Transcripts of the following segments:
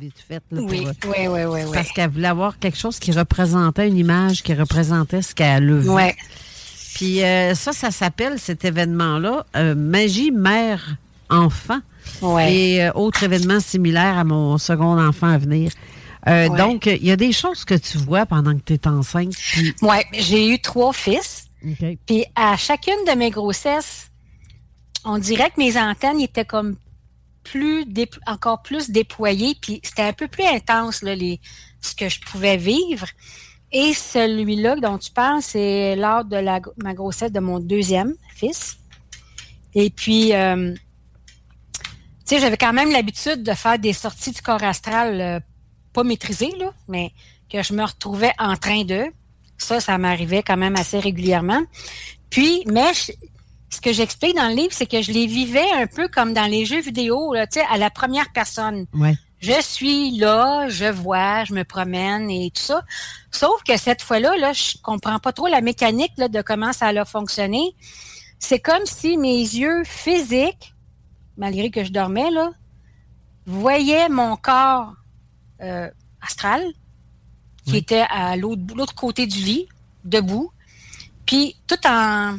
Vite fait, là, Oui, pour- oui, oui, oui, oui. Parce qu'elle voulait avoir quelque chose qui représentait une image, qui représentait ce qu'elle a vu. Ouais. Puis euh, ça, ça s'appelle, cet événement-là, euh, Magie mère-enfant. Ouais. Et euh, autre événement similaire à mon second enfant à venir. Euh, Ouais. Donc, il y a des choses que tu vois pendant que tu es enceinte. Puis, Ouais, j'ai eu trois fils. Puis à chacune de mes grossesses, on dirait que mes antennes étaient comme plus encore plus déployées, puis c'était un peu plus intense là, les, ce que je pouvais vivre. Et celui-là dont tu parles, c'est lors de la, ma grossesse de mon deuxième fils. Et puis, euh, tu sais, j'avais quand même l'habitude de faire des sorties du corps astral euh, pas maîtrisées, là, mais que je me retrouvais en train de. Ça, ça m'arrivait quand même assez régulièrement. Puis, mais ce que j'explique dans le livre, c'est que je les vivais un peu comme dans les jeux vidéo, là, tu sais, à la première personne. Ouais. Je suis là, je vois, je me promène et tout ça. Sauf que cette fois-là, là, je comprends pas trop la mécanique là, de comment ça a fonctionné. C'est comme si mes yeux physiques, malgré que je dormais, là, voyaient mon corps euh, astral, qui était à l'autre côté du lit, debout, puis tout en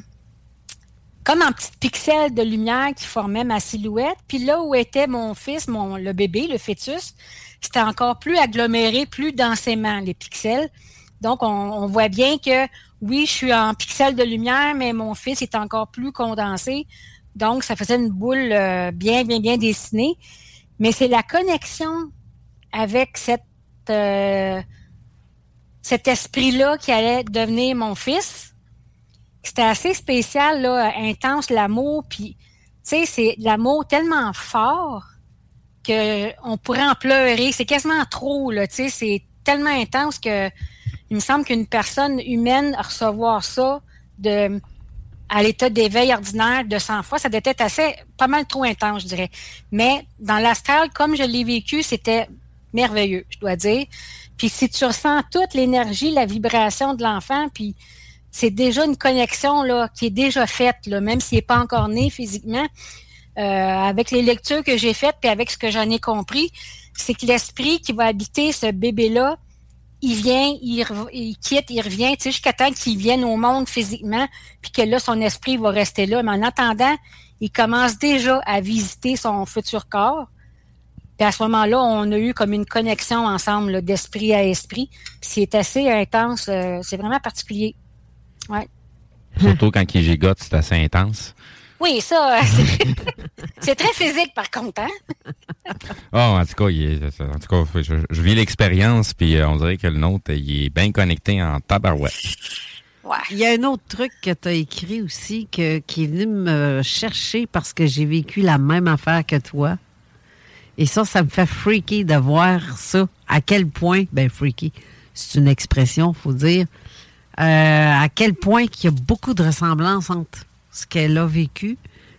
comme en petits pixels de lumière qui formaient ma silhouette. Puis là où était mon fils, mon le bébé, le fœtus, c'était encore plus aggloméré, plus densément les pixels. Donc on, voit bien que oui, je suis en pixels de lumière, mais mon fils est encore plus condensé. Donc ça faisait une boule euh, bien, bien, bien dessinée. Mais c'est la connexion avec cette euh, cet esprit-là qui allait devenir mon fils. C'était assez spécial, là, intense, l'amour, puis, tu sais, c'est l'amour tellement fort que on pourrait en pleurer. C'est quasiment trop, là, tu sais, c'est tellement intense que il me semble qu'une personne humaine recevoir ça de à l'état d'éveil ordinaire de 100 fois, ça devait être assez, pas mal trop intense, je dirais. Mais dans l'astral, comme je l'ai vécu, c'était merveilleux, je dois dire. Puis si tu ressens toute l'énergie, la vibration de l'enfant, puis c'est déjà une connexion là qui est déjà faite, même s'il n'est pas encore né physiquement. Euh, avec les lectures que j'ai faites, puis avec ce que j'en ai compris, c'est que l'esprit qui va habiter ce bébé-là, il vient, il, quitte, il revient, tu sais, jusqu'à temps qu'il vienne au monde physiquement, puis que là, son esprit va rester là. Mais en attendant, il commence déjà à visiter son futur corps. Puis à ce moment-là, on a eu comme une connexion ensemble d'esprit à esprit. Puis c'est assez intense, euh, c'est vraiment particulier. Ouais. Surtout quand il gigote, c'est assez intense. Oui, ça, euh, c'est- très physique par contre, hein? Oh, en tout cas, il est- en tout cas je, je vis l'expérience, puis euh, on dirait que le nôtre, il est bien connecté en tabarouette. Ouais. Il y a un autre truc que tu as écrit aussi que, qui est venu me chercher parce que j'ai vécu la même affaire que toi. Et ça, ça me fait freaky de voir ça. À quel point, ben freaky, c'est une expression, faut dire, à quel point qu'il y a beaucoup de ressemblances entre ce qu'elle a vécu.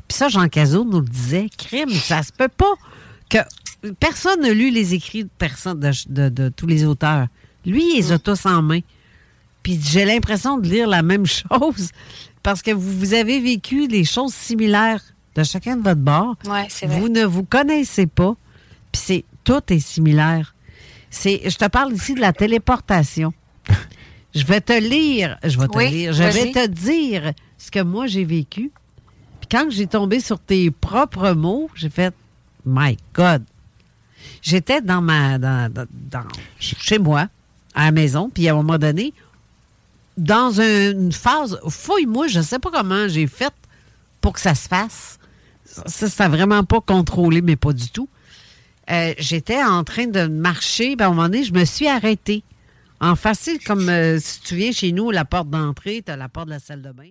Puis ça, Jean Cazot nous le disait, crime, ça se peut pas que personne n'a lu les écrits de personne de, de- de tous les auteurs. Lui, il les a tous en main. Puis j'ai l'impression de lire la même chose parce que vous, vous avez vécu des choses similaires de chacun de votre bord. Ouais, vrai. Vous ne vous connaissez pas. Puis c'est tout est similaire. C'est, je te parle ici de la téléportation. je vais te lire, je vais te Oui, lire, je vais te dire ce que moi j'ai vécu. Puis quand j'ai tombé sur tes propres mots, j'ai fait My God. J'étais dans ma. Dans, chez moi, à la maison, puis à un moment donné, dans une phase. Fouille-moi, je sais pas comment j'ai fait pour que ça se fasse. Ça, ça vraiment pas contrôlé, mais pas du tout. Euh, J'étais en train de marcher, puis à un moment donné, je me suis arrêtée. En facile, comme euh, si tu viens chez nous, la porte d'entrée, tu as la porte de la salle de bain.